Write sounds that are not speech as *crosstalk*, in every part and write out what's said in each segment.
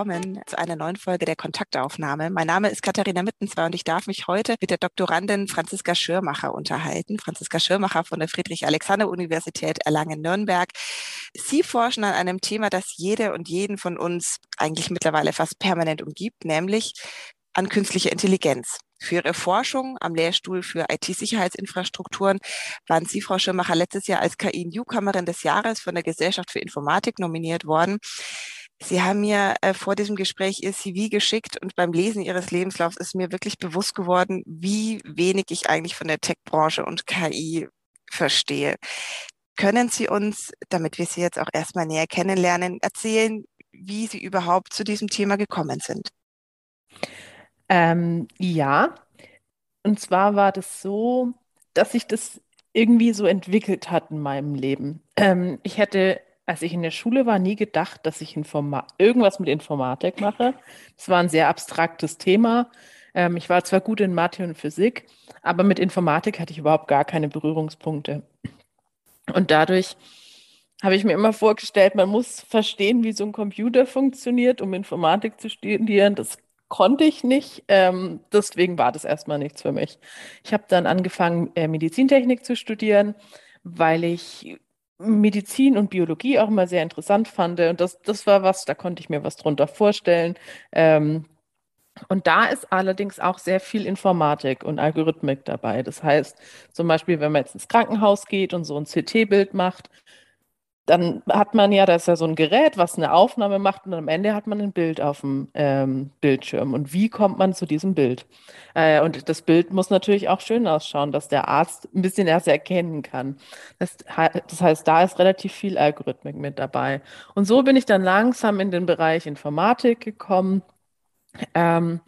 Willkommen zu einer neuen Folge der Kontaktaufnahme. Mein Name ist Katharina Mittenzwer und ich darf mich heute mit der Doktorandin Franziska Schirmacher unterhalten. Franziska Schirmacher von der Friedrich-Alexander-Universität Erlangen-Nürnberg. Sie forschen an einem Thema, das jede und jeden von uns eigentlich mittlerweile fast permanent umgibt, nämlich an künstlicher Intelligenz. Für Ihre Forschung am Lehrstuhl für IT-Sicherheitsinfrastrukturen waren Sie, Frau Schirmacher, letztes Jahr als KI-Newcomerin des Jahres von der Gesellschaft für Informatik nominiert worden. Sie haben mir äh, vor diesem Gespräch Ihr CV geschickt und beim Lesen Ihres Lebenslaufs ist mir wirklich bewusst geworden, wie wenig ich eigentlich von der Tech-Branche und KI verstehe. Können Sie uns, damit wir Sie jetzt auch erstmal näher kennenlernen, erzählen, wie Sie überhaupt zu diesem Thema gekommen sind? Ähm, ja, und zwar war das so, dass sich das irgendwie so entwickelt hat in meinem Leben. Ähm, ich hätte als ich in der Schule war, nie gedacht, dass ich Informa irgendwas mit Informatik mache. Das war ein sehr abstraktes Thema. Ähm, ich war zwar gut in Mathe und Physik, aber mit Informatik hatte ich überhaupt gar keine Berührungspunkte. Und dadurch habe ich mir immer vorgestellt, man muss verstehen, wie so ein Computer funktioniert, um Informatik zu studieren. Das konnte ich nicht. Ähm, deswegen war das erstmal nichts für mich. Ich habe dann angefangen, äh, Medizintechnik zu studieren, weil ich Medizin und Biologie auch immer sehr interessant fand. Und das, das war was, da konnte ich mir was drunter vorstellen. Ähm, und da ist allerdings auch sehr viel Informatik und Algorithmik dabei. Das heißt, zum Beispiel, wenn man jetzt ins Krankenhaus geht und so ein CT-Bild macht, dann hat man ja, da ist ja so ein Gerät, was eine Aufnahme macht und am Ende hat man ein Bild auf dem ähm, Bildschirm. Und wie kommt man zu diesem Bild? Äh, und das Bild muss natürlich auch schön ausschauen, dass der Arzt ein bisschen erst erkennen kann. Das, das heißt, da ist relativ viel Algorithmik mit dabei. Und so bin ich dann langsam in den Bereich Informatik gekommen. Ähm,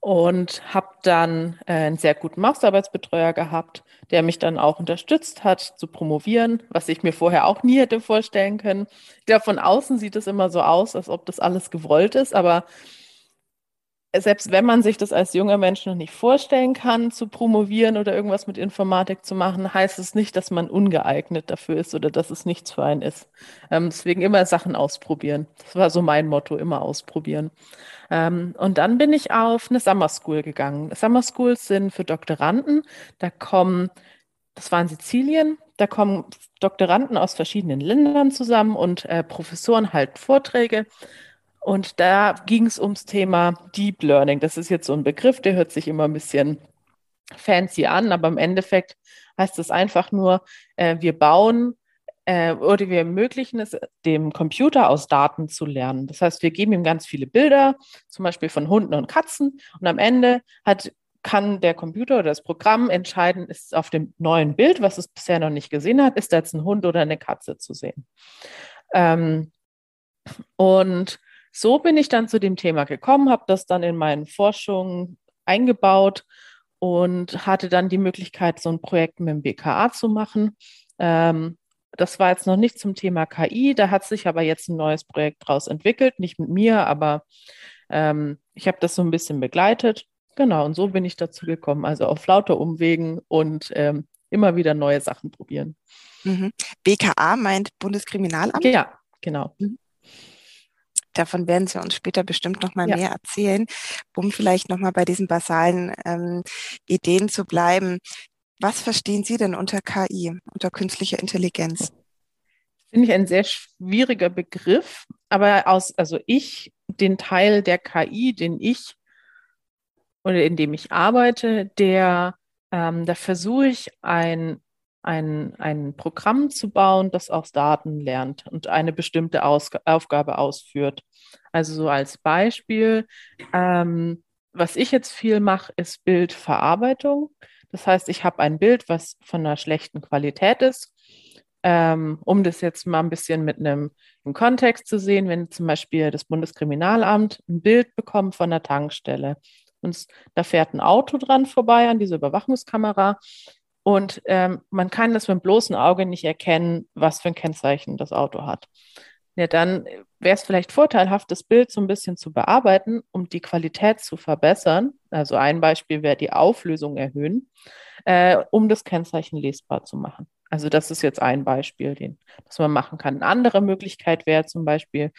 und habe dann äh, einen sehr guten Masterarbeitsbetreuer gehabt, der mich dann auch unterstützt hat zu promovieren, was ich mir vorher auch nie hätte vorstellen können. Glaube, von außen sieht es immer so aus, als ob das alles gewollt ist, aber selbst wenn man sich das als junger Mensch noch nicht vorstellen kann, zu promovieren oder irgendwas mit Informatik zu machen, heißt es nicht, dass man ungeeignet dafür ist oder dass es nichts für einen ist. Ähm, deswegen immer Sachen ausprobieren. Das war so mein Motto, immer ausprobieren. Ähm, und dann bin ich auf eine Summer School gegangen. Summer Schools sind für Doktoranden. Da kommen, das war in Sizilien, da kommen Doktoranden aus verschiedenen Ländern zusammen und äh, Professoren halten Vorträge. Und da ging es ums Thema Deep Learning. Das ist jetzt so ein Begriff, der hört sich immer ein bisschen fancy an, aber im Endeffekt heißt es einfach nur, äh, wir bauen äh, oder wir ermöglichen es dem Computer aus Daten zu lernen. Das heißt, wir geben ihm ganz viele Bilder, zum Beispiel von Hunden und Katzen, und am Ende hat kann der Computer oder das Programm entscheiden, ist auf dem neuen Bild, was es bisher noch nicht gesehen hat, ist da jetzt ein Hund oder eine Katze zu sehen. Ähm, und so bin ich dann zu dem Thema gekommen, habe das dann in meinen Forschungen eingebaut und hatte dann die Möglichkeit, so ein Projekt mit dem BKA zu machen. Ähm, das war jetzt noch nicht zum Thema KI, da hat sich aber jetzt ein neues Projekt daraus entwickelt, nicht mit mir, aber ähm, ich habe das so ein bisschen begleitet. Genau, und so bin ich dazu gekommen, also auf lauter Umwegen und ähm, immer wieder neue Sachen probieren. Mhm. BKA meint Bundeskriminalamt? Ja, genau. Mhm. Davon werden Sie uns später bestimmt noch mal ja. mehr erzählen, um vielleicht noch mal bei diesen basalen ähm, Ideen zu bleiben. Was verstehen Sie denn unter KI, unter künstlicher Intelligenz? Finde ich ein sehr schwieriger Begriff, aber aus, also ich, den Teil der KI, den ich oder in dem ich arbeite, der, ähm, da versuche ich ein ein, ein Programm zu bauen, das aus Daten lernt und eine bestimmte Aus Aufgabe ausführt. Also so als Beispiel, ähm, was ich jetzt viel mache, ist Bildverarbeitung. Das heißt, ich habe ein Bild, was von einer schlechten Qualität ist. Ähm, um das jetzt mal ein bisschen mit einem Kontext zu sehen, wenn zum Beispiel das Bundeskriminalamt ein Bild bekommt von einer Tankstelle und da fährt ein Auto dran vorbei an dieser Überwachungskamera und ähm, man kann das mit dem bloßen Auge nicht erkennen, was für ein Kennzeichen das Auto hat. Ja, dann wäre es vielleicht vorteilhaft, das Bild so ein bisschen zu bearbeiten, um die Qualität zu verbessern. Also ein Beispiel wäre die Auflösung erhöhen, äh, um das Kennzeichen lesbar zu machen. Also das ist jetzt ein Beispiel, den, das man machen kann. Eine andere Möglichkeit wäre zum Beispiel,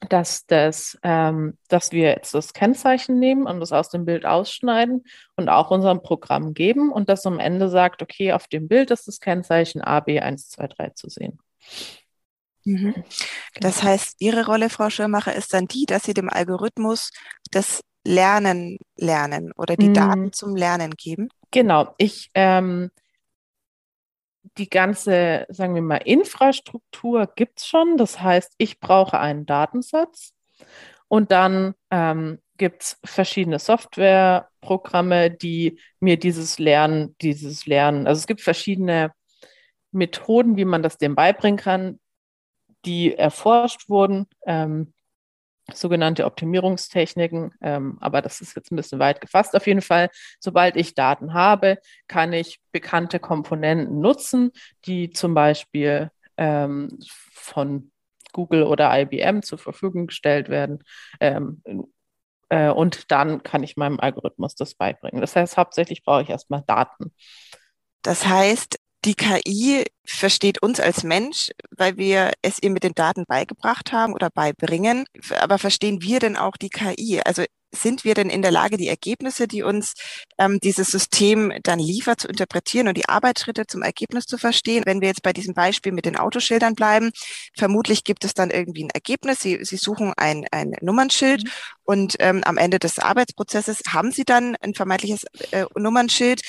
dass, das, ähm, dass wir jetzt das Kennzeichen nehmen und das aus dem Bild ausschneiden und auch unserem Programm geben und das am Ende sagt, okay, auf dem Bild ist das Kennzeichen AB123 zu sehen. Mhm. Genau. Das heißt, Ihre Rolle, Frau Schirmacher, ist dann die, dass Sie dem Algorithmus das Lernen lernen oder die mhm. Daten zum Lernen geben? Genau. Ich ähm, die ganze, sagen wir mal, Infrastruktur gibt es schon. Das heißt, ich brauche einen Datensatz und dann ähm, gibt es verschiedene Softwareprogramme, die mir dieses Lernen, dieses Lernen, also es gibt verschiedene Methoden, wie man das dem beibringen kann, die erforscht wurden. Ähm, sogenannte Optimierungstechniken, ähm, aber das ist jetzt ein bisschen weit gefasst. Auf jeden Fall, sobald ich Daten habe, kann ich bekannte Komponenten nutzen, die zum Beispiel ähm, von Google oder IBM zur Verfügung gestellt werden. Ähm, äh, und dann kann ich meinem Algorithmus das beibringen. Das heißt, hauptsächlich brauche ich erstmal Daten. Das heißt, die KI versteht uns als Mensch, weil wir es ihr mit den Daten beigebracht haben oder beibringen. Aber verstehen wir denn auch die KI? Also sind wir denn in der Lage, die Ergebnisse, die uns ähm, dieses System dann liefert, zu interpretieren und die Arbeitsschritte zum Ergebnis zu verstehen? Wenn wir jetzt bei diesem Beispiel mit den Autoschildern bleiben, vermutlich gibt es dann irgendwie ein Ergebnis. Sie, Sie suchen ein, ein Nummernschild mhm. und ähm, am Ende des Arbeitsprozesses haben Sie dann ein vermeintliches äh, Nummernschild.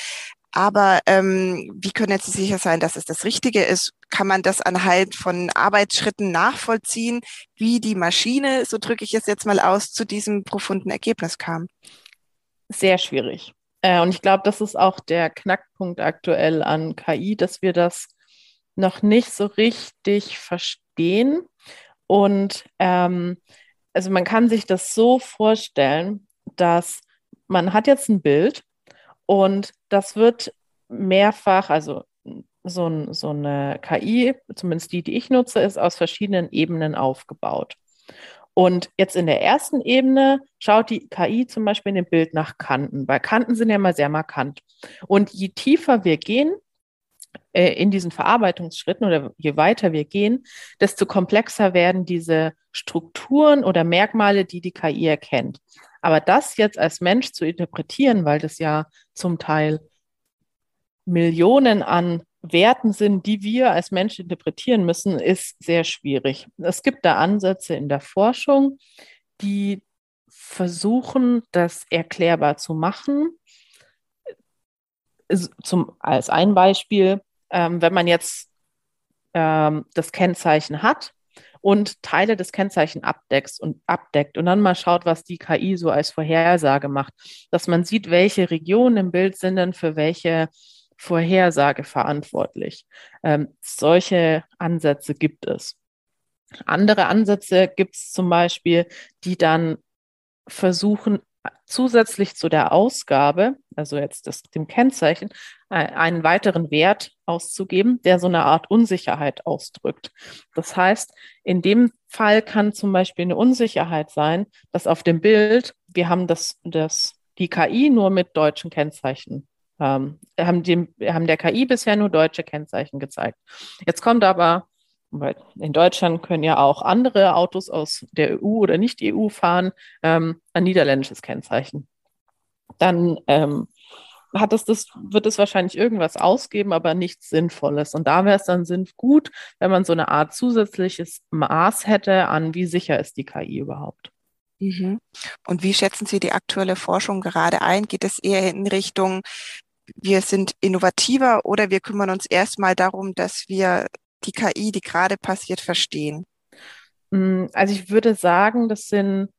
Aber ähm, wie können jetzt sicher sein, dass es das Richtige ist? Kann man das anhand von Arbeitsschritten nachvollziehen, wie die Maschine, so drücke ich es jetzt mal aus, zu diesem profunden Ergebnis kam? Sehr schwierig. Äh, und ich glaube, das ist auch der Knackpunkt aktuell an KI, dass wir das noch nicht so richtig verstehen. Und ähm, also man kann sich das so vorstellen, dass man hat jetzt ein Bild und das wird mehrfach, also so, so eine KI, zumindest die, die ich nutze, ist aus verschiedenen Ebenen aufgebaut. Und jetzt in der ersten Ebene schaut die KI zum Beispiel in dem Bild nach Kanten, weil Kanten sind ja mal sehr markant. Und je tiefer wir gehen äh, in diesen Verarbeitungsschritten oder je weiter wir gehen, desto komplexer werden diese Strukturen oder Merkmale, die die KI erkennt. Aber das jetzt als Mensch zu interpretieren, weil das ja zum Teil Millionen an Werten sind, die wir als Mensch interpretieren müssen, ist sehr schwierig. Es gibt da Ansätze in der Forschung, die versuchen, das erklärbar zu machen. Zum, als ein Beispiel, ähm, wenn man jetzt ähm, das Kennzeichen hat und Teile des Kennzeichen abdeckt und abdeckt und dann mal schaut, was die KI so als Vorhersage macht, dass man sieht, welche Regionen im Bild sind denn für welche Vorhersage verantwortlich. Ähm, solche Ansätze gibt es. Andere Ansätze gibt es zum Beispiel, die dann versuchen, zusätzlich zu der Ausgabe, also jetzt das, dem Kennzeichen, äh, einen weiteren Wert auszugeben, der so eine Art Unsicherheit ausdrückt. Das heißt, in dem Fall kann zum Beispiel eine Unsicherheit sein, dass auf dem Bild, wir haben das, das, die KI nur mit deutschen Kennzeichen ähm, haben, dem, haben der KI bisher nur deutsche Kennzeichen gezeigt. Jetzt kommt aber, weil in Deutschland können ja auch andere Autos aus der EU oder nicht EU fahren, ähm, ein niederländisches Kennzeichen. Dann ähm, hat es das, wird es wahrscheinlich irgendwas ausgeben, aber nichts Sinnvolles. Und da wäre es dann sinn gut, wenn man so eine Art zusätzliches Maß hätte an, wie sicher ist die KI überhaupt. Mhm. Und wie schätzen Sie die aktuelle Forschung gerade ein? Geht es eher in Richtung, wir sind innovativer oder wir kümmern uns erstmal darum, dass wir die KI, die gerade passiert, verstehen? Mm, also ich würde sagen, das sind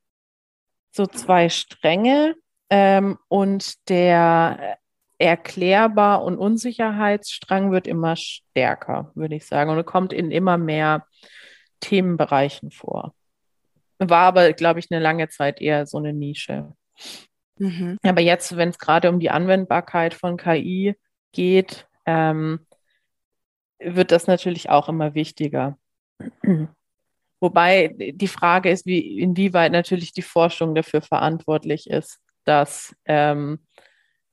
so zwei Stränge ähm, und der erklärbar und Unsicherheitsstrang wird immer stärker, würde ich sagen, und kommt in immer mehr Themenbereichen vor. War aber, glaube ich, eine lange Zeit eher so eine Nische. Mhm. Aber jetzt, wenn es gerade um die Anwendbarkeit von KI geht, ähm, wird das natürlich auch immer wichtiger. *clears throat* Wobei die Frage ist, wie, inwieweit natürlich die Forschung dafür verantwortlich ist, dass, ähm,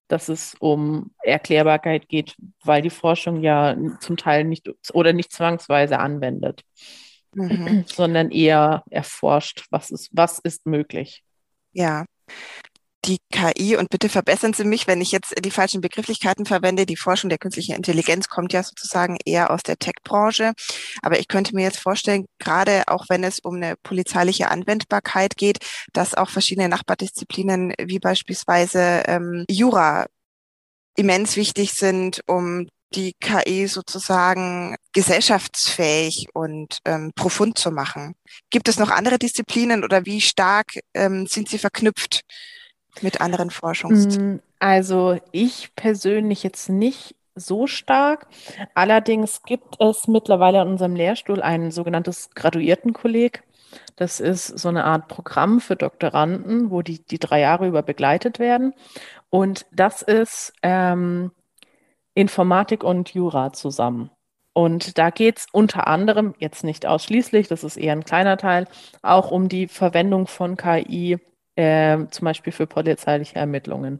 dass es um Erklärbarkeit geht, weil die Forschung ja zum Teil nicht oder nicht zwangsweise anwendet, mhm. *clears throat* sondern eher erforscht, was ist, was ist möglich. Ja, die KI, und bitte verbessern Sie mich, wenn ich jetzt die falschen Begrifflichkeiten verwende, die Forschung der künstlichen Intelligenz kommt ja sozusagen eher aus der Tech-Branche. Aber ich könnte mir jetzt vorstellen, gerade auch wenn es um eine polizeiliche Anwendbarkeit geht, dass auch verschiedene Nachbardisziplinen wie beispielsweise ähm, Jura immens wichtig sind, um die KI sozusagen gesellschaftsfähig und ähm, profund zu machen. Gibt es noch andere Disziplinen oder wie stark ähm, sind sie verknüpft mit anderen Forschungs? Mm, also ich persönlich jetzt nicht so stark. Allerdings gibt es mittlerweile an unserem Lehrstuhl ein sogenanntes Graduiertenkolleg. Das ist so eine Art Programm für Doktoranden, wo die, die drei Jahre über begleitet werden. Und das ist ähm, Informatik und Jura zusammen. Und da geht es unter anderem, jetzt nicht ausschließlich, das ist eher ein kleiner Teil, auch um die Verwendung von KI äh, zum Beispiel für polizeiliche Ermittlungen.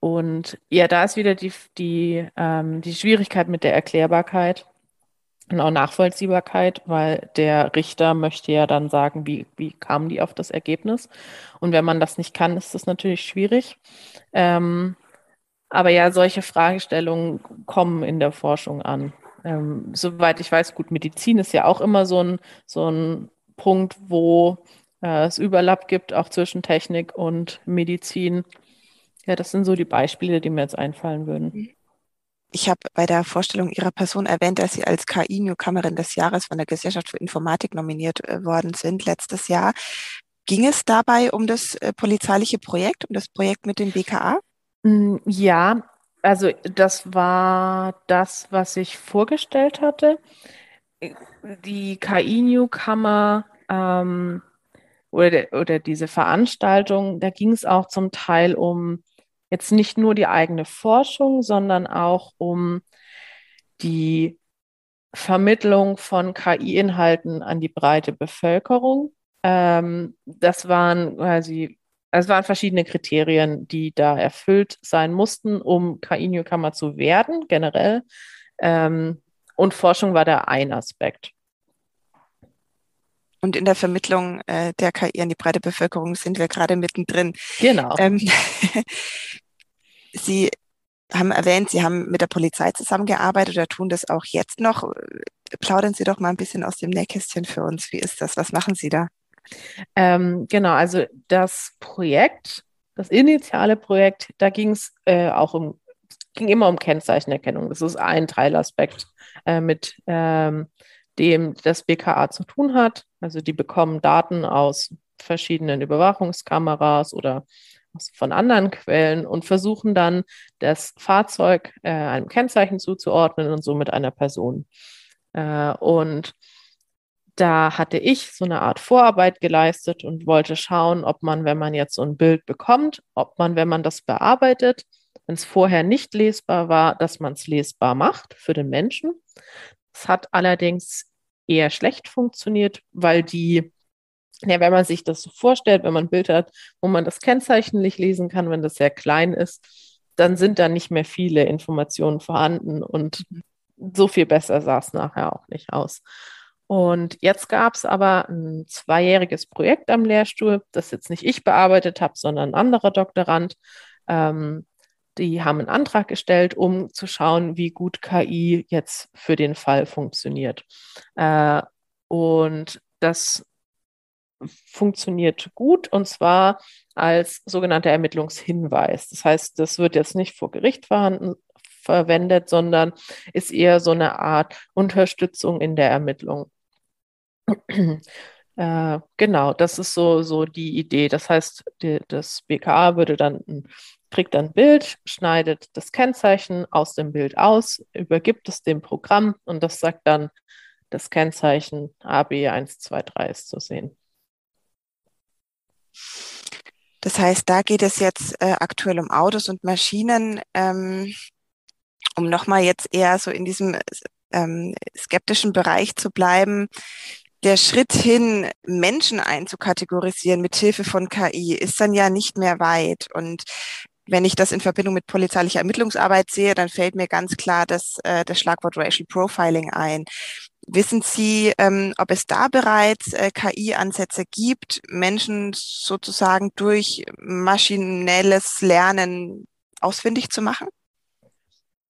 Und ja, da ist wieder die, die, ähm, die Schwierigkeit mit der Erklärbarkeit und auch Nachvollziehbarkeit, weil der Richter möchte ja dann sagen, wie, wie kamen die auf das Ergebnis. Und wenn man das nicht kann, ist das natürlich schwierig. Ähm, aber ja, solche Fragestellungen kommen in der Forschung an. Ähm, soweit ich weiß, gut, Medizin ist ja auch immer so ein, so ein Punkt, wo äh, es Überlapp gibt, auch zwischen Technik und Medizin. Ja, das sind so die Beispiele, die mir jetzt einfallen würden. Ich habe bei der Vorstellung Ihrer Person erwähnt, dass Sie als KI-Newcomerin des Jahres von der Gesellschaft für Informatik nominiert äh, worden sind letztes Jahr. Ging es dabei um das äh, polizeiliche Projekt, um das Projekt mit dem BKA? Mm, ja, also das war das, was ich vorgestellt hatte. Die KI-Newcomer ähm, oder, oder diese Veranstaltung, da ging es auch zum Teil um jetzt nicht nur die eigene Forschung, sondern auch um die Vermittlung von KI-Inhalten an die breite Bevölkerung. Ähm, das waren quasi, also es waren verschiedene Kriterien, die da erfüllt sein mussten, um KI-Newcomer zu werden, generell. Ähm, und Forschung war da ein Aspekt. Und in der Vermittlung äh, der KI an die breite Bevölkerung sind wir gerade mittendrin. Genau. Ähm, *laughs* Sie haben erwähnt, Sie haben mit der Polizei zusammengearbeitet oder tun das auch jetzt noch. Plaudern Sie doch mal ein bisschen aus dem Nähkästchen für uns. Wie ist das? Was machen Sie da? Ähm, genau, also das Projekt, das initiale Projekt, da ging es äh, auch um, ging immer um Kennzeichenerkennung. Das ist ein Teilaspekt, äh, mit ähm, dem das BKA zu tun hat. Also die bekommen Daten aus verschiedenen Überwachungskameras oder von anderen Quellen und versuchen dann, das Fahrzeug äh, einem Kennzeichen zuzuordnen und somit einer Person. Äh, und da hatte ich so eine Art Vorarbeit geleistet und wollte schauen, ob man, wenn man jetzt so ein Bild bekommt, ob man, wenn man das bearbeitet, wenn es vorher nicht lesbar war, dass man es lesbar macht für den Menschen. Es hat allerdings eher schlecht funktioniert, weil die, ja, wenn man sich das so vorstellt, wenn man ein Bild hat, wo man das Kennzeichen nicht lesen kann, wenn das sehr klein ist, dann sind da nicht mehr viele Informationen vorhanden und so viel besser sah es nachher auch nicht aus. Und jetzt gab es aber ein zweijähriges Projekt am Lehrstuhl, das jetzt nicht ich bearbeitet habe, sondern ein anderer Doktorand. Ähm, die haben einen Antrag gestellt, um zu schauen, wie gut KI jetzt für den Fall funktioniert. Äh, und das funktioniert gut und zwar als sogenannter Ermittlungshinweis. Das heißt, das wird jetzt nicht vor Gericht verwendet, sondern ist eher so eine Art Unterstützung in der Ermittlung. Äh, genau, das ist so, so die Idee. Das heißt, die, das BKA würde dann ein kriegt dann ein Bild, schneidet das Kennzeichen aus dem Bild aus, übergibt es dem Programm und das sagt dann, das Kennzeichen AB123 ist zu sehen. Das heißt, da geht es jetzt äh, aktuell um Autos und Maschinen. Ähm, um nochmal jetzt eher so in diesem ähm, skeptischen Bereich zu bleiben. Der Schritt hin, Menschen einzukategorisieren mit Hilfe von KI, ist dann ja nicht mehr weit. Und wenn ich das in Verbindung mit polizeilicher Ermittlungsarbeit sehe, dann fällt mir ganz klar das, äh, das Schlagwort Racial Profiling ein. Wissen Sie, ähm, ob es da bereits äh, KI-Ansätze gibt, Menschen sozusagen durch maschinelles Lernen ausfindig zu machen?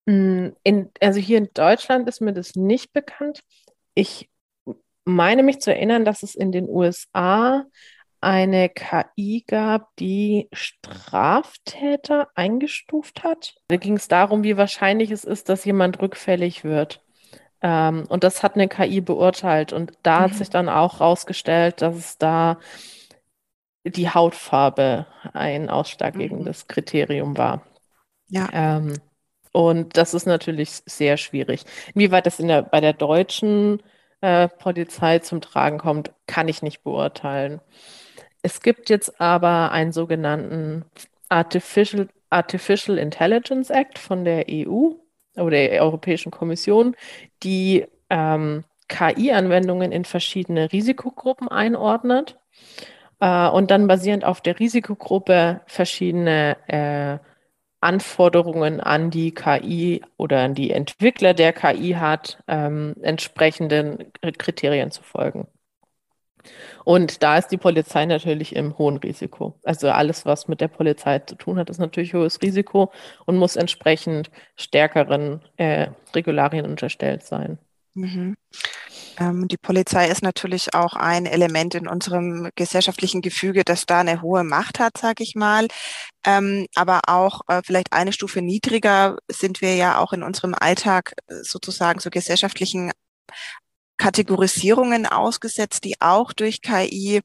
Mm, in, also hier in Deutschland ist mir das nicht bekannt. Ich meine mich zu erinnern, dass es in den USA eine KI gab, die Straftäter eingestuft hat. Da ging es darum, wie wahrscheinlich es ist, dass jemand rückfällig wird. Ähm, und das hat eine KI beurteilt. Und da mhm. hat sich dann auch herausgestellt, dass es da die Hautfarbe ein ausschlaggebendes mhm. Kriterium war. Ja. Ähm, und das ist natürlich sehr schwierig. Inwieweit das in der, bei der deutschen äh, Polizei zum Tragen kommt, kann ich nicht beurteilen. Es gibt jetzt aber einen sogenannten Artificial, Artificial Intelligence Act von der EU oder der Europäischen Kommission, die ähm, KI-Anwendungen in verschiedene Risikogruppen einordnet äh, und dann basierend auf der Risikogruppe verschiedene äh, Anforderungen an die KI oder an die Entwickler der KI hat, ähm, entsprechenden Kriterien zu folgen. Und da ist die Polizei natürlich im hohen Risiko. Also alles, was mit der Polizei zu tun hat, ist natürlich hohes Risiko und muss entsprechend stärkeren äh, Regularien unterstellt sein. Mhm. Ähm, die Polizei ist natürlich auch ein Element in unserem gesellschaftlichen Gefüge, das da eine hohe Macht hat, sage ich mal. Ähm, aber auch äh, vielleicht eine Stufe niedriger sind wir ja auch in unserem Alltag äh, sozusagen so gesellschaftlichen Kategorisierungen ausgesetzt, die auch durch KI,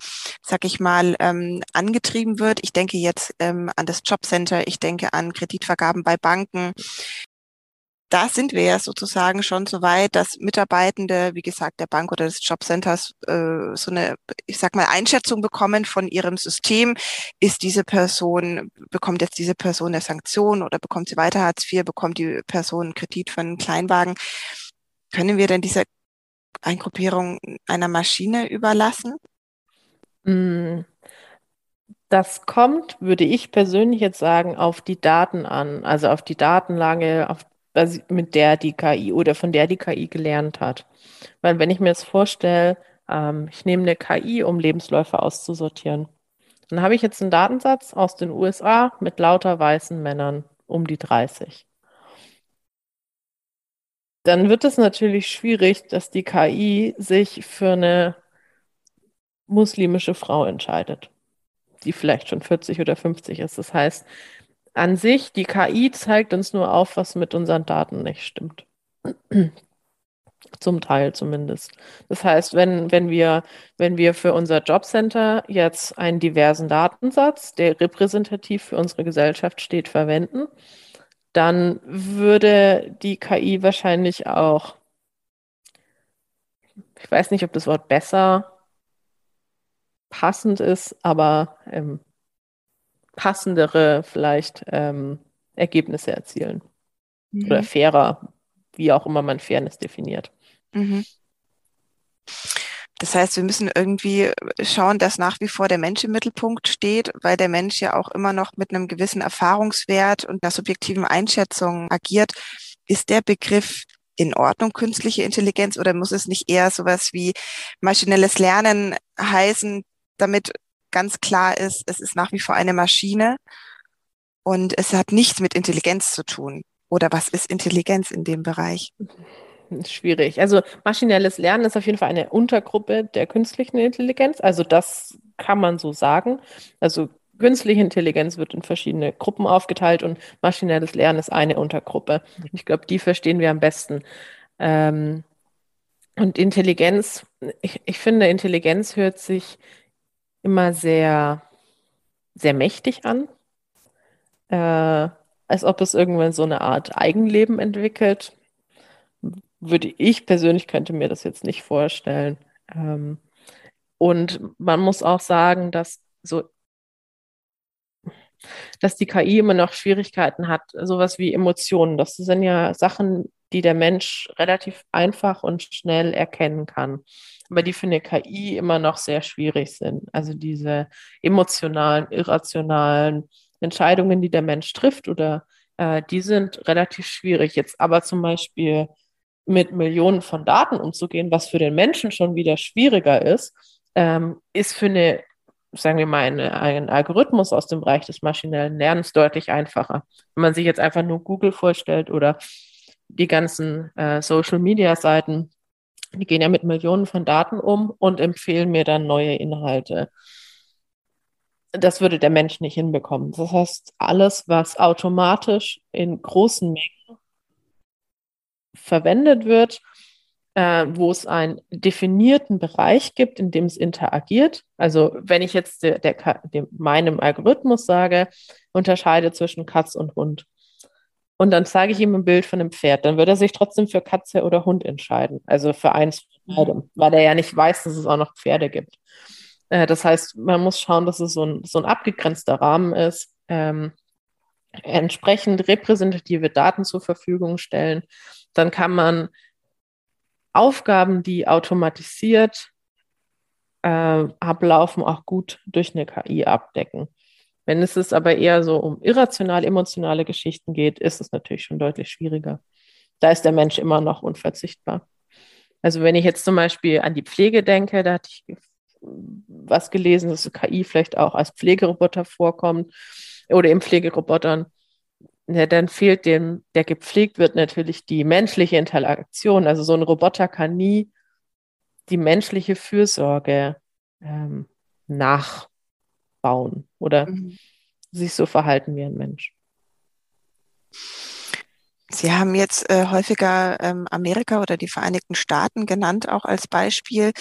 sag ich mal, ähm, angetrieben wird. Ich denke jetzt ähm, an das Jobcenter, ich denke an Kreditvergaben bei Banken, da sind wir ja sozusagen schon so weit, dass Mitarbeitende, wie gesagt, der Bank oder des Jobcenters äh, so eine, ich sag mal, Einschätzung bekommen von ihrem System. Ist diese Person, bekommt jetzt diese Person eine Sanktion oder bekommt sie weiter Hartz IV, bekommt die Person einen Kredit für einen Kleinwagen? Können wir denn diese Eingruppierung einer Maschine überlassen? Mm. Das kommt, würde ich persönlich jetzt sagen, auf die Daten an, also auf die Datenlage, auf mit der die KI oder von der die KI gelernt hat. Weil wenn ich mir das vorstelle, ähm, ich nehme eine KI, um Lebensläufe auszusortieren. Dann habe ich jetzt einen Datensatz aus den USA mit lauter weißen Männern um die 30. Dann wird es natürlich schwierig, dass die KI sich für eine muslimische Frau entscheidet, die vielleicht schon 40 oder 50 ist. Das heißt, an sich, die KI zeigt uns nur auf, was mit unseren Daten nicht stimmt. Zum Teil zumindest. Das heißt, wenn, wenn, wir, wenn wir für unser Jobcenter jetzt einen diversen Datensatz, der repräsentativ für unsere Gesellschaft steht, verwenden, dann würde die KI wahrscheinlich auch, ich weiß nicht, ob das Wort besser passend ist, aber ähm, passendere vielleicht ähm, Ergebnisse erzielen. Mhm. Oder fairer, wie auch immer man Fairness definiert. Mhm. Das heißt, wir müssen irgendwie schauen, dass nach wie vor der Mensch im Mittelpunkt steht, weil der Mensch ja auch immer noch mit einem gewissen Erfahrungswert und einer subjektiven Einschätzung agiert. Ist der Begriff in Ordnung, künstliche Intelligenz, oder muss es nicht eher sowas wie maschinelles Lernen heißen, damit ganz klar ist, es ist nach wie vor eine Maschine und es hat nichts mit Intelligenz zu tun. Oder was ist Intelligenz in dem Bereich? *laughs* Schwierig. Also maschinelles Lernen ist auf jeden Fall eine Untergruppe der künstlichen Intelligenz. Also das kann man so sagen. Also künstliche Intelligenz wird in verschiedene Gruppen aufgeteilt und maschinelles Lernen ist eine Untergruppe. Ich glaube, die verstehen wir am besten. Ähm, und Intelligenz, ich, ich finde, Intelligenz hört sich immer sehr, sehr mächtig an, äh, als ob es irgendwann so eine Art Eigenleben entwickelt. Würde ich persönlich könnte mir das jetzt nicht vorstellen. Ähm, und man muss auch sagen, dass so dass die KI immer noch Schwierigkeiten hat, sowas wie Emotionen. Das sind ja Sachen, die der Mensch relativ einfach und schnell erkennen kann, aber die für eine KI immer noch sehr schwierig sind. Also diese emotionalen, irrationalen Entscheidungen, die der Mensch trifft, oder äh, die sind relativ schwierig. Jetzt aber zum Beispiel mit Millionen von Daten umzugehen, was für den Menschen schon wieder schwieriger ist, ähm, ist für eine, sagen wir mal, eine, einen Algorithmus aus dem Bereich des maschinellen Lernens deutlich einfacher. Wenn man sich jetzt einfach nur Google vorstellt oder die ganzen äh, Social-Media-Seiten, die gehen ja mit Millionen von Daten um und empfehlen mir dann neue Inhalte. Das würde der Mensch nicht hinbekommen. Das heißt, alles, was automatisch in großen Mengen verwendet wird, äh, wo es einen definierten Bereich gibt, in dem es interagiert. Also wenn ich jetzt der, der, dem, meinem Algorithmus sage, unterscheide zwischen Katz und Hund, und dann zeige ich ihm ein Bild von einem Pferd, dann wird er sich trotzdem für Katze oder Hund entscheiden. Also für eins von beidem, weil er ja nicht weiß, dass es auch noch Pferde gibt. Äh, das heißt, man muss schauen, dass es so ein, so ein abgegrenzter Rahmen ist, ähm, entsprechend repräsentative Daten zur Verfügung stellen. Dann kann man Aufgaben, die automatisiert äh, ablaufen, auch gut durch eine KI abdecken. Wenn es ist aber eher so um irrational emotionale Geschichten geht, ist es natürlich schon deutlich schwieriger. Da ist der Mensch immer noch unverzichtbar. Also wenn ich jetzt zum Beispiel an die Pflege denke, da hatte ich was gelesen, dass KI vielleicht auch als Pflegeroboter vorkommt oder in Pflegerobotern. Ja, dann fehlt dem, der gepflegt wird, natürlich die menschliche Interaktion. Also so ein Roboter kann nie die menschliche Fürsorge ähm, nach bauen oder mhm. sich so verhalten wie ein Mensch. Sie haben jetzt äh, häufiger ähm, Amerika oder die Vereinigten Staaten genannt, auch als Beispiel.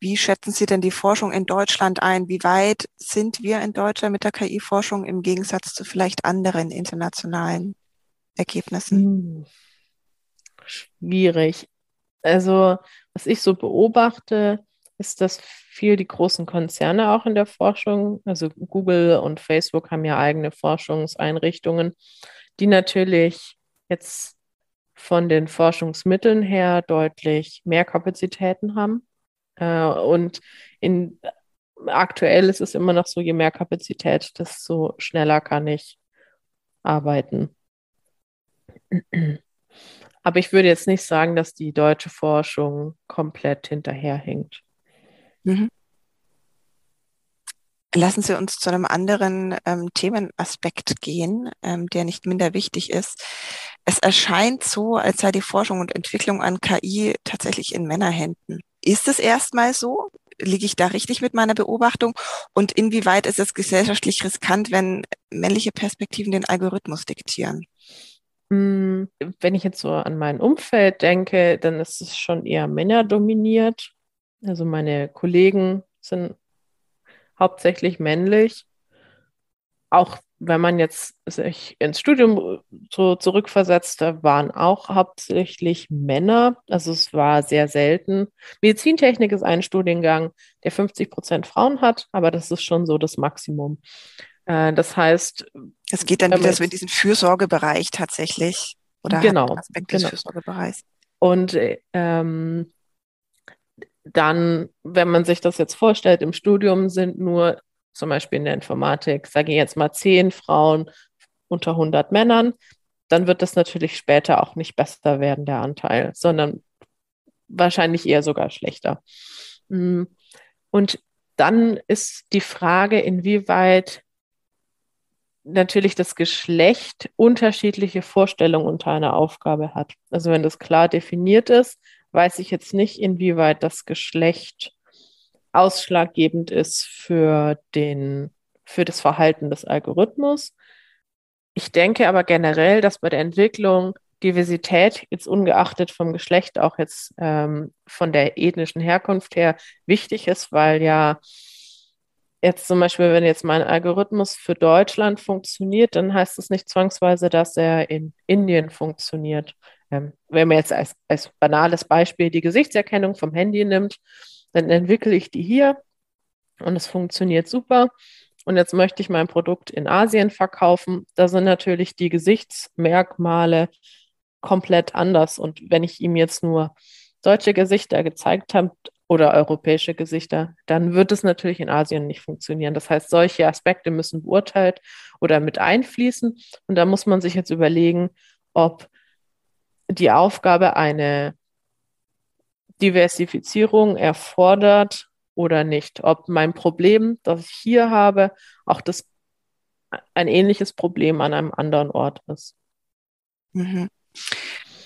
Wie schätzen Sie denn die Forschung in Deutschland ein? Wie weit sind wir in Deutschland mit der KI-Forschung im Gegensatz zu vielleicht anderen internationalen Ergebnissen? Hm. Schwierig. Also, was ich so beobachte, ist, dass viel die großen Konzerne auch in der Forschung, also Google und Facebook haben ja eigene Forschungseinrichtungen, die natürlich jetzt von den Forschungsmitteln her deutlich mehr Kapazitäten haben. Äh, und in, aktuell ist es immer noch so, je mehr Kapazität, desto schneller kann ich arbeiten. Aber ich würde jetzt nicht sagen, dass die deutsche Forschung komplett hinterherhinkt. Mhm. Lassen Sie uns zu einem anderen ähm, Themenaspekt gehen, ähm, der nicht minder wichtig ist. Es erscheint so, als sei die Forschung und Entwicklung an KI tatsächlich in Männerhänden. Ist es erstmal so? Liege ich da richtig mit meiner Beobachtung? Und inwieweit ist es gesellschaftlich riskant, wenn männliche Perspektiven den Algorithmus diktieren? Hm, wenn ich jetzt so an mein Umfeld denke, dann ist es schon eher männerdominiert. Also meine Kollegen sind hauptsächlich männlich. Auch wenn man jetzt sich ins Studium so zurückversetzt, da waren auch hauptsächlich Männer. Also es war sehr selten. Medizintechnik ist ein Studiengang, der 50 Prozent Frauen hat, aber das ist schon so das Maximum. Äh, das heißt. Es geht dann wieder so in diesen Fürsorgebereich tatsächlich. Oder genau, Aspekt des genau. Fürsorgebereichs. Und ähm, dann, wenn man sich das jetzt vorstellt, im Studium sind nur zum Beispiel in der Informatik, sage ich jetzt mal zehn Frauen unter 100 Männern, dann wird das natürlich später auch nicht besser werden, der Anteil, sondern wahrscheinlich eher sogar schlechter. Mm. Und dann ist die Frage, inwieweit natürlich das Geschlecht unterschiedliche Vorstellungen unter einer Aufgabe hat. Also wenn das klar definiert ist, weiß ich jetzt nicht, inwieweit das Geschlecht ausschlaggebend ist für, den, für das Verhalten des Algorithmus. Ich denke aber generell, dass bei der Entwicklung Diversität jetzt ungeachtet vom Geschlecht auch jetzt ähm, von der ethnischen Herkunft her wichtig ist, weil ja jetzt zum Beispiel, wenn jetzt mein Algorithmus für Deutschland funktioniert, dann heißt es nicht zwangsweise, dass er in Indien funktioniert. Ähm, wenn man jetzt als, als banales Beispiel die Gesichtserkennung vom Handy nimmt, dann entwickle ich die hier und es funktioniert super. Und jetzt möchte ich mein Produkt in Asien verkaufen. Da sind natürlich die Gesichtsmerkmale komplett anders. Und wenn ich ihm jetzt nur deutsche Gesichter gezeigt habe oder europäische Gesichter, dann wird es natürlich in Asien nicht funktionieren. Das heißt, solche Aspekte müssen beurteilt oder mit einfließen. Und da muss man sich jetzt überlegen, ob die Aufgabe eine Diversifizierung erfordert oder nicht. Ob mein Problem, das ich hier habe, auch das ein ähnliches Problem an einem anderen Ort ist. Mhm.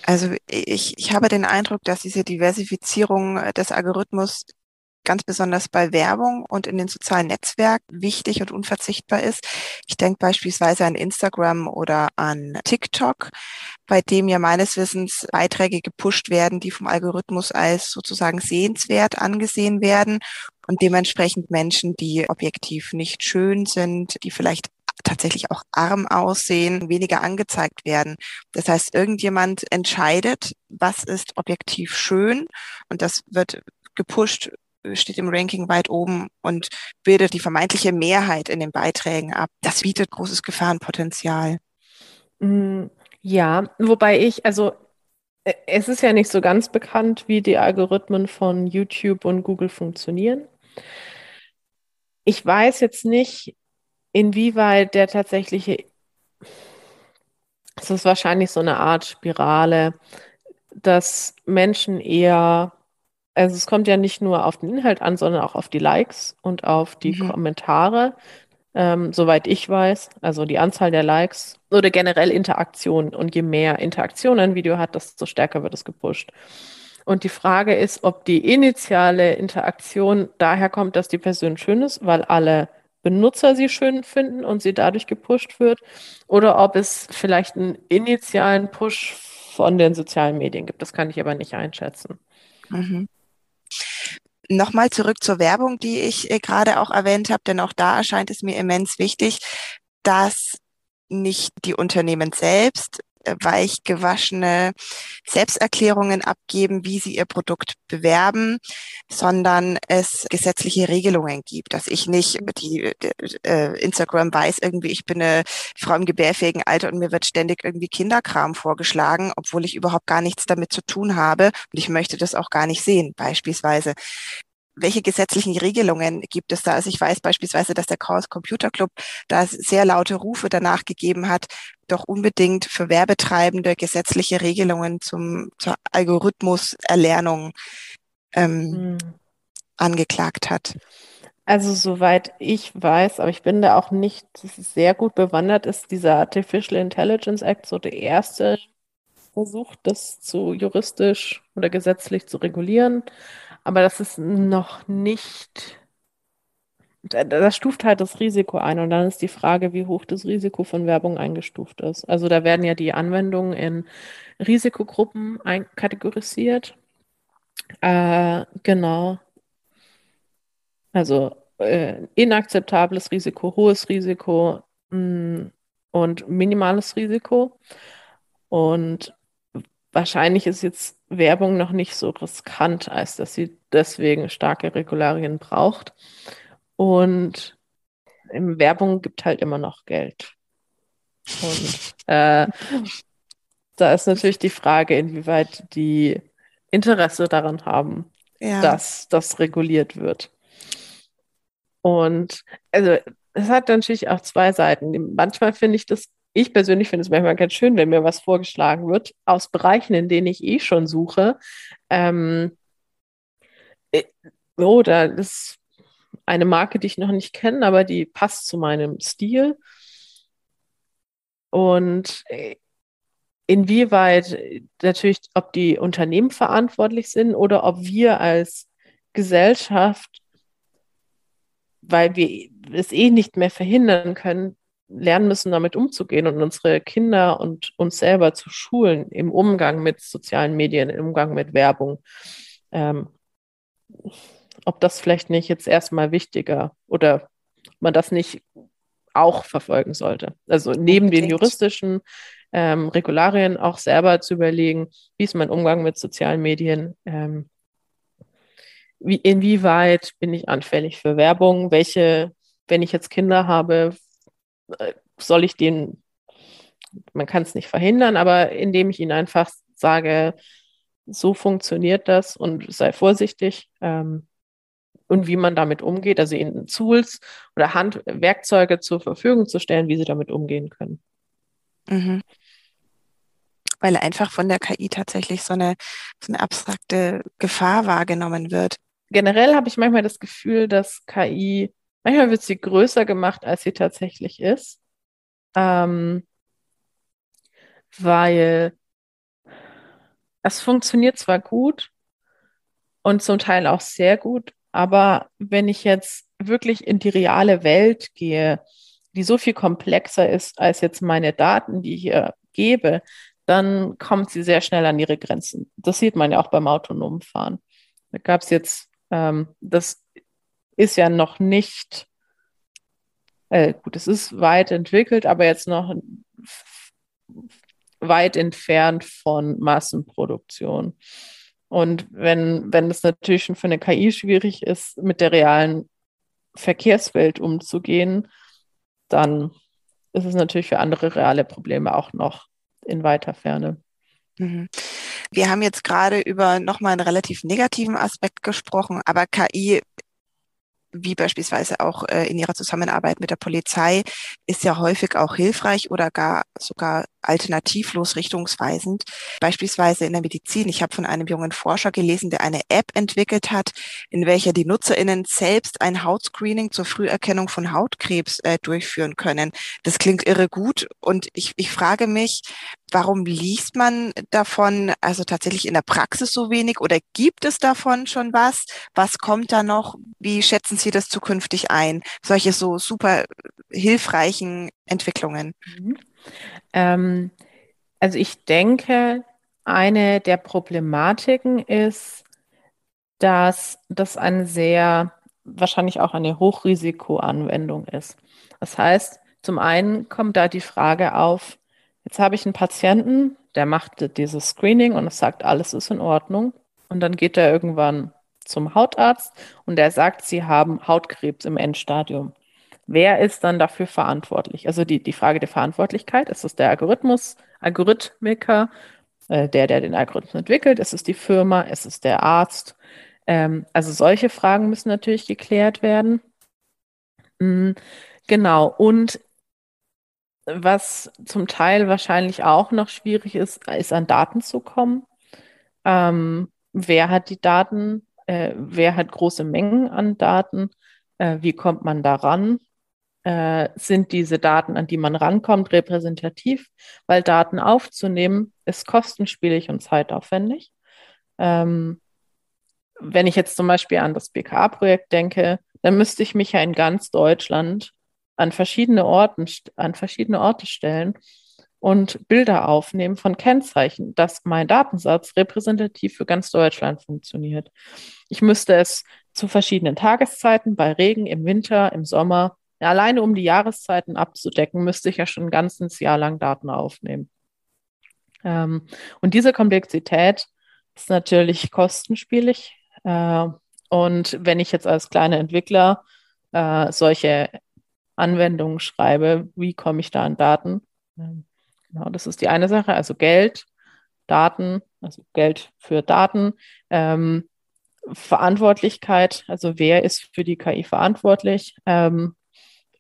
Also ich, ich habe den Eindruck, dass diese Diversifizierung des Algorithmus ganz besonders bei Werbung und in den sozialen Netzwerken wichtig und unverzichtbar ist. Ich denke beispielsweise an Instagram oder an TikTok, bei dem ja meines Wissens Beiträge gepusht werden, die vom Algorithmus als sozusagen sehenswert angesehen werden und dementsprechend Menschen, die objektiv nicht schön sind, die vielleicht tatsächlich auch arm aussehen, weniger angezeigt werden. Das heißt, irgendjemand entscheidet, was ist objektiv schön und das wird gepusht steht im Ranking weit oben und bildet die vermeintliche Mehrheit in den Beiträgen ab. Das bietet großes Gefahrenpotenzial. Mm, ja, wobei ich, also äh, es ist ja nicht so ganz bekannt, wie die Algorithmen von YouTube und Google funktionieren. Ich weiß jetzt nicht, inwieweit der tatsächliche, es ist wahrscheinlich so eine Art Spirale, dass Menschen eher, also es kommt ja nicht nur auf den Inhalt an, sondern auch auf die Likes und auf die mhm. Kommentare, ähm, soweit ich weiß, also die Anzahl der Likes oder generell Interaktion. Und je mehr Interaktion ein Video hat, desto stärker wird es gepusht. Und die Frage ist, ob die initiale Interaktion daher kommt, dass die Person schön ist, weil alle Benutzer sie schön finden und sie dadurch gepusht wird, oder ob es vielleicht einen initialen Push von den sozialen Medien gibt. Das kann ich aber nicht einschätzen. Mhm. Nochmal zurück zur Werbung, die ich äh, gerade auch erwähnt habe, denn auch da erscheint es mir immens wichtig, dass nicht die Unternehmen selbst weich gewaschene Selbsterklärungen abgeben, wie sie ihr Produkt bewerben, sondern es gesetzliche Regelungen gibt, dass ich nicht die äh, Instagram weiß irgendwie, ich bin eine Frau im gebärfähigen Alter und mir wird ständig irgendwie Kinderkram vorgeschlagen, obwohl ich überhaupt gar nichts damit zu tun habe und ich möchte das auch gar nicht sehen, beispielsweise welche gesetzlichen Regelungen gibt es da? Also ich weiß beispielsweise, dass der Chaos Computer Club da sehr laute Rufe danach gegeben hat, doch unbedingt für Werbetreibende gesetzliche Regelungen zum, zur Algorithmuserlernung ähm, mhm. angeklagt hat. Also soweit ich weiß, aber ich bin da auch nicht sehr gut bewandert, ist dieser Artificial Intelligence Act so der erste Versuch, das zu juristisch oder gesetzlich zu regulieren. Aber das ist noch nicht, das stuft halt das Risiko ein und dann ist die Frage, wie hoch das Risiko von Werbung eingestuft ist. Also da werden ja die Anwendungen in Risikogruppen kategorisiert. Äh, genau. Also äh, inakzeptables Risiko, hohes Risiko mh, mm, und minimales Risiko. Und wahrscheinlich ist jetzt Werbung noch nicht so riskant, als dass sie deswegen starke Regularien braucht. Und in Werbung gibt halt immer noch Geld. Und äh, da ist natürlich die Frage, inwieweit die Interesse daran haben, ja. dass das reguliert wird. Und also es hat natürlich auch zwei Seiten. Manchmal finde ich das ich persönlich finde es manchmal ganz schön, wenn mir was vorgeschlagen wird aus Bereichen, in denen ich eh schon suche. Ähm, äh, oh, da ist eine Marke, die ich noch nicht kenne, aber die passt zu meinem Stil. Und äh, inwieweit natürlich, ob die Unternehmen verantwortlich sind oder ob wir als Gesellschaft, weil wir es eh nicht mehr verhindern können, lernen müssen, damit umzugehen und unsere Kinder und uns selber zu schulen im Umgang mit sozialen Medien, im Umgang mit Werbung. Ähm, ob das vielleicht nicht jetzt erstmal wichtiger oder man das nicht auch verfolgen sollte. Also neben Unbedingt. den juristischen ähm, Regularien auch selber zu überlegen, wie ist mein Umgang mit sozialen Medien, ähm, wie, inwieweit bin ich anfällig für Werbung, welche, wenn ich jetzt Kinder habe, soll ich denen man kann es nicht verhindern, aber indem ich ihnen einfach sage, so funktioniert das und sei vorsichtig ähm, und wie man damit umgeht, also ihnen Tools oder Handwerkzeuge zur Verfügung zu stellen, wie sie damit umgehen können. Mhm. Weil einfach von der KI tatsächlich so eine, so eine abstrakte Gefahr wahrgenommen wird. Generell habe ich manchmal das Gefühl, dass KI, manchmal wird sie größer gemacht, als sie tatsächlich ist. Ähm, weil es funktioniert zwar gut und zum Teil auch sehr gut, aber wenn ich jetzt wirklich in die reale Welt gehe, die so viel komplexer ist als jetzt meine Daten, die ich hier gebe, dann kommt sie sehr schnell an ihre Grenzen. Das sieht man ja auch beim autonomen Fahren. Da gab es jetzt, ähm, das ist ja noch nicht, äh, gut, es ist weit entwickelt, aber jetzt noch weit entfernt von Massenproduktion. Und wenn, wenn es natürlich schon für eine KI schwierig ist, mit der realen Verkehrswelt umzugehen, dann ist es natürlich für andere reale Probleme auch noch in weiter Ferne. Mhm. Wir haben jetzt gerade über nochmal einen relativ negativen Aspekt gesprochen, aber KI wie beispielsweise auch äh, in ihrer Zusammenarbeit mit der Polizei, ist ja häufig auch hilfreich oder gar sogar alternativlos richtungsweisend. Beispielsweise in der Medizin. Ich habe von einem jungen Forscher gelesen, der eine App entwickelt hat, in welcher die NutzerInnen selbst ein Hautscreening zur Früherkennung von Hautkrebs äh, durchführen können. Das klingt irre gut und ich, ich frage mich, warum liest man davon also tatsächlich in der Praxis so wenig oder gibt es davon schon was? Was kommt da noch? Wie schätzen Sie das zukünftig ein? Solche so super hilfreichen Entwicklungen. Mhm. Ähm, also ich denke, eine der Problematiken ist, dass das eine sehr, wahrscheinlich auch eine Hochrisikoanwendung ist. Das heißt, zum einen kommt da die Frage auf, jetzt habe ich einen Patienten, der macht dieses Screening und es sagt, alles ist in Ordnung. Und dann geht er irgendwann zum Hautarzt und der sagt, sie haben Hautkrebs im Endstadium wer ist dann dafür verantwortlich? Also die, die Frage der Verantwortlichkeit, ist es der Algorithmus, Algorithmiker, äh, der, der den Algorithmus entwickelt, ist es die Firma, ist es der Arzt? Ähm, also solche Fragen müssen natürlich geklärt werden. Mhm, genau, und was zum Teil wahrscheinlich auch noch schwierig ist, ist an Daten zu kommen. Ähm, wer hat die Daten? Äh, wer hat große Mengen an Daten? Äh, wie kommt man daran? Äh, sind diese Daten, an die man rankommt, repräsentativ, weil Daten aufzunehmen ist kostenspielig und zeitaufwendig. Ähm, wenn ich jetzt zum Beispiel an das BKA-Projekt denke, dann müsste ich mich ja in ganz Deutschland an verschiedene Orten, an verschiedene Orte stellen und Bilder aufnehmen von Kennzeichen, dass mein Datensatz repräsentativ für ganz Deutschland funktioniert. Ich müsste es zu verschiedenen Tageszeiten, bei Regen, im Winter, im Sommer ja, alleine um die Jahreszeiten abzudecken, müsste ich ja schon ein ganzes Jahr lang Daten aufnehmen. Ähm, und diese Komplexität ist natürlich kostenspielig. Äh, und wenn ich jetzt als kleiner Entwickler äh, solche Anwendungen schreibe, wie komme ich da an Daten? Ähm, genau, das ist die eine Sache. Also Geld, Daten, also Geld für Daten. Ähm, Verantwortlichkeit, also wer ist für die KI verantwortlich? Ähm,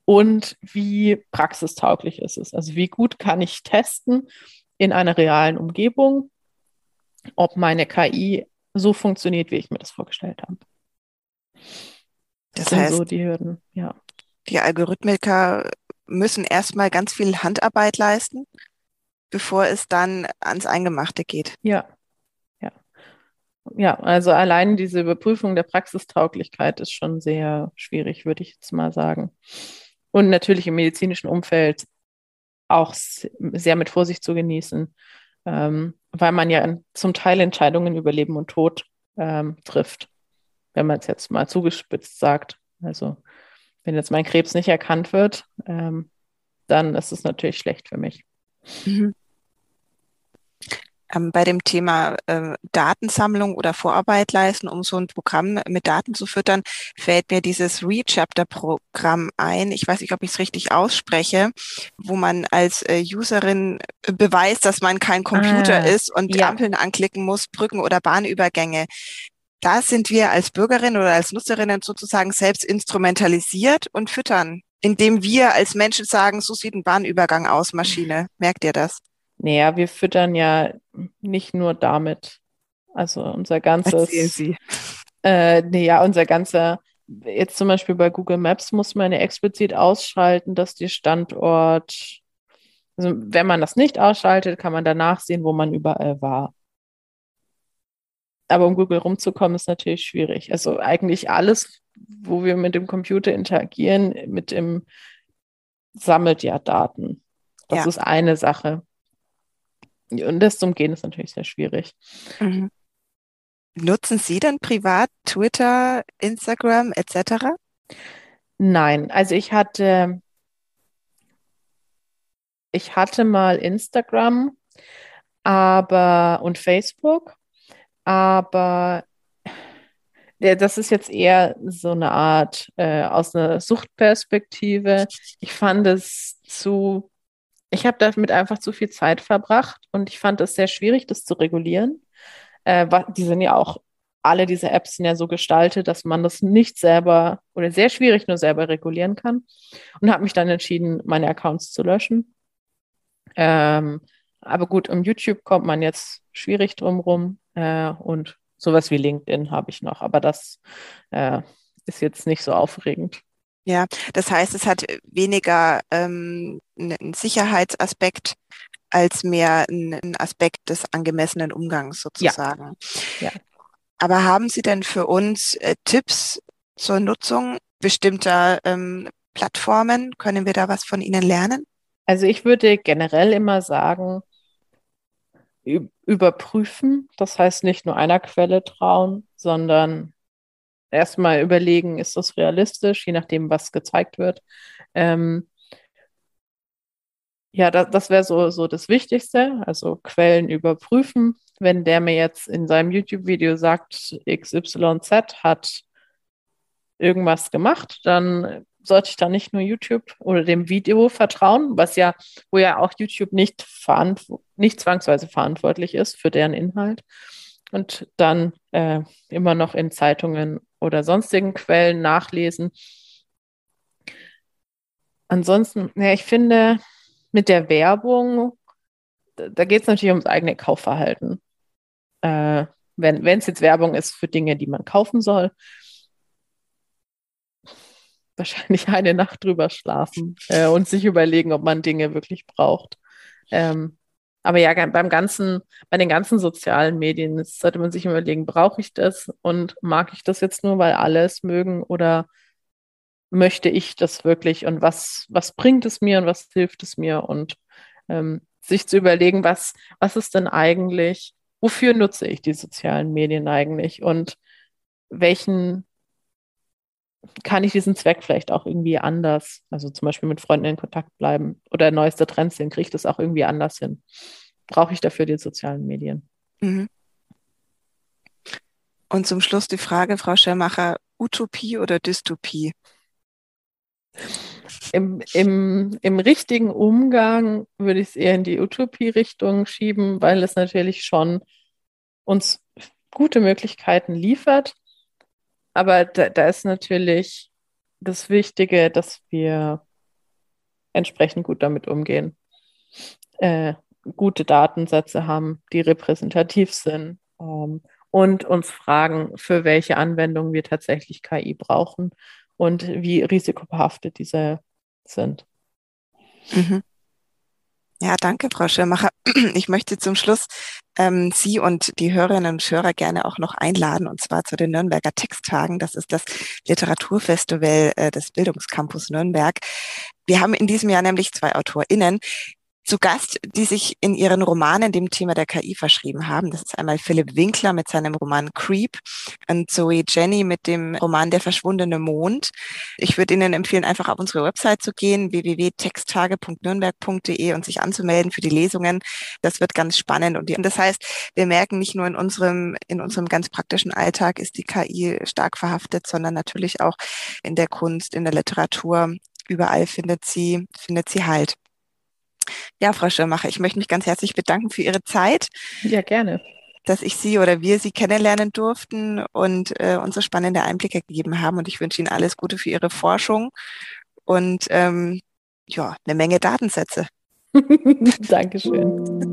und wie praxistauglich ist es. Also wie gut kann ich testen in einer realen Umgebung, ob meine KI so funktioniert, wie ich mir das vorgestellt habe. Das, das heißt, so die Hürden, ja. Die Algorithmiker müssen erstmal ganz viel Handarbeit leisten, bevor es dann ans Eingemachte geht. Ja, ja. Ja, also allein diese Überprüfung der Praxistauglichkeit ist schon sehr schwierig, würde ich jetzt mal sagen und natürlich im medizinischen Umfeld auch sehr mit Vorsicht zu genießen, ähm, weil man ja zum Teil Entscheidungen über Leben und Tod ähm, trifft, wenn man es jetzt mal zugespitzt sagt. Also wenn jetzt mein Krebs nicht erkannt wird, ähm, dann ist es natürlich schlecht für mich. Mhm. Ähm, bei dem Thema äh, Datensammlung oder Vorarbeit leisten, um so ein Programm mit Daten zu füttern, fällt mir dieses Rechapter-Programm ein. Ich weiß nicht, ob ich es richtig ausspreche, wo man als äh, Userin beweist, dass man kein Computer ah, ist und ja. Ampeln anklicken muss, Brücken oder Bahnübergänge. Da sind wir als Bürgerinnen oder als Nutzerinnen sozusagen selbst instrumentalisiert und füttern, indem wir als Menschen sagen, so sieht ein Bahnübergang aus, Maschine. Merkt ihr das? Naja, wir füttern ja nicht nur damit. Also unser ganzes. Sie. Äh, naja, unser ganzer, jetzt zum Beispiel bei Google Maps muss man ja explizit ausschalten, dass die Standort, also wenn man das nicht ausschaltet, kann man danach sehen, wo man überall war. Aber um Google rumzukommen, ist natürlich schwierig. Also eigentlich alles, wo wir mit dem Computer interagieren, mit dem sammelt ja Daten. Das ja. ist eine Sache. Und das zu umgehen ist natürlich sehr schwierig. Mhm. Nutzen Sie dann privat Twitter, Instagram etc.? Nein, also ich hatte, ich hatte mal Instagram, aber und Facebook, aber das ist jetzt eher so eine Art äh, aus einer Suchtperspektive. Ich fand es zu ich habe damit einfach zu viel Zeit verbracht und ich fand es sehr schwierig, das zu regulieren. Äh, die sind ja auch, alle diese Apps sind ja so gestaltet, dass man das nicht selber oder sehr schwierig nur selber regulieren kann. Und habe mich dann entschieden, meine Accounts zu löschen. Ähm, aber gut, um YouTube kommt man jetzt schwierig drumrum äh, und sowas wie LinkedIn habe ich noch, aber das äh, ist jetzt nicht so aufregend. Ja, das heißt, es hat weniger ähm, einen Sicherheitsaspekt als mehr einen Aspekt des angemessenen Umgangs sozusagen. Ja. ja. Aber haben Sie denn für uns äh, Tipps zur Nutzung bestimmter ähm, Plattformen? Können wir da was von Ihnen lernen? Also ich würde generell immer sagen, überprüfen. Das heißt nicht nur einer Quelle trauen, sondern erstmal überlegen, ist das realistisch, je nachdem, was gezeigt wird. Ähm, ja, das, das wäre so, so das Wichtigste, also Quellen überprüfen. Wenn der mir jetzt in seinem YouTube-Video sagt, XYZ hat irgendwas gemacht, dann sollte ich da nicht nur YouTube oder dem Video vertrauen, was ja, wo ja auch YouTube nicht, nicht zwangsweise verantwortlich ist für deren Inhalt. Und dann äh, immer noch in Zeitungen oder sonstigen Quellen nachlesen. Ansonsten, ja, ich finde, mit der Werbung, da, geht es natürlich ums eigene Kaufverhalten. Äh, wenn es jetzt Werbung ist für Dinge, die man kaufen soll, wahrscheinlich eine Nacht drüber schlafen äh, und sich überlegen, ob man Dinge wirklich braucht. Ähm, aber ja, beim ganzen, bei den ganzen sozialen Medien sollte man sich überlegen, brauche ich das und mag ich das jetzt nur, weil alle es mögen oder möchte ich das wirklich? Und was, was bringt es mir und was hilft es mir? Und ähm, sich zu überlegen, was, was ist denn eigentlich, wofür nutze ich die sozialen Medien eigentlich? Und welchen kann ich diesen Zweck vielleicht auch irgendwie anders, also zum Beispiel mit Freunden in Kontakt bleiben oder neueste Trends sehen, kriege ich das auch irgendwie anders hin? Brauche ich dafür die sozialen Medien? Mhm. Und zum Schluss die Frage, Frau Schermacher, Utopie oder Dystopie? Im, im, Im richtigen Umgang würde ich es eher in die Utopie-Richtung schieben, weil es natürlich schon uns gute Möglichkeiten liefert, aber da, da ist natürlich das Wichtige, dass wir entsprechend gut damit umgehen, äh, gute Datensätze haben, die repräsentativ sind ähm, und uns fragen, für welche Anwendungen wir tatsächlich KI brauchen und wie risikobehaftet diese sind. Mhm. Ja, danke, Frau Schirmacher. *clears throat* Ich möchte zum Schluss ähm, Sie und die Hörerinnen und Hörer gerne auch noch einladen, und zwar zu den Nürnberger Texttagen. Das ist das Literaturfestival äh, des Bildungscampus Nürnberg. Wir haben in diesem Jahr nämlich zwei AutorInnen, zu Gast, die sich in ihren Romanen dem Thema der KI verschrieben haben. Das ist einmal Philipp Winkler mit seinem Roman Creep und Zoe Jenny mit dem Roman Der verschwundene Mond. Ich würde Ihnen empfehlen, einfach auf unsere Website zu gehen, www.texttage.nürnberg.de und sich anzumelden für die Lesungen. Das wird ganz spannend. Und das heißt, wir merken nicht nur in unserem, in unserem ganz praktischen Alltag ist die KI stark verhaftet, sondern natürlich auch in der Kunst, in der Literatur. Überall findet sie, findet sie Halt. Ja, Frau Schirmacher, ich möchte mich ganz herzlich bedanken für Ihre Zeit. Ja, gerne. Dass ich Sie oder wir Sie kennenlernen durften und äh, uns so spannende Einblicke gegeben haben. Und ich wünsche Ihnen alles Gute für Ihre Forschung und ähm, ja, eine Menge Datensätze. *laughs* Dankeschön.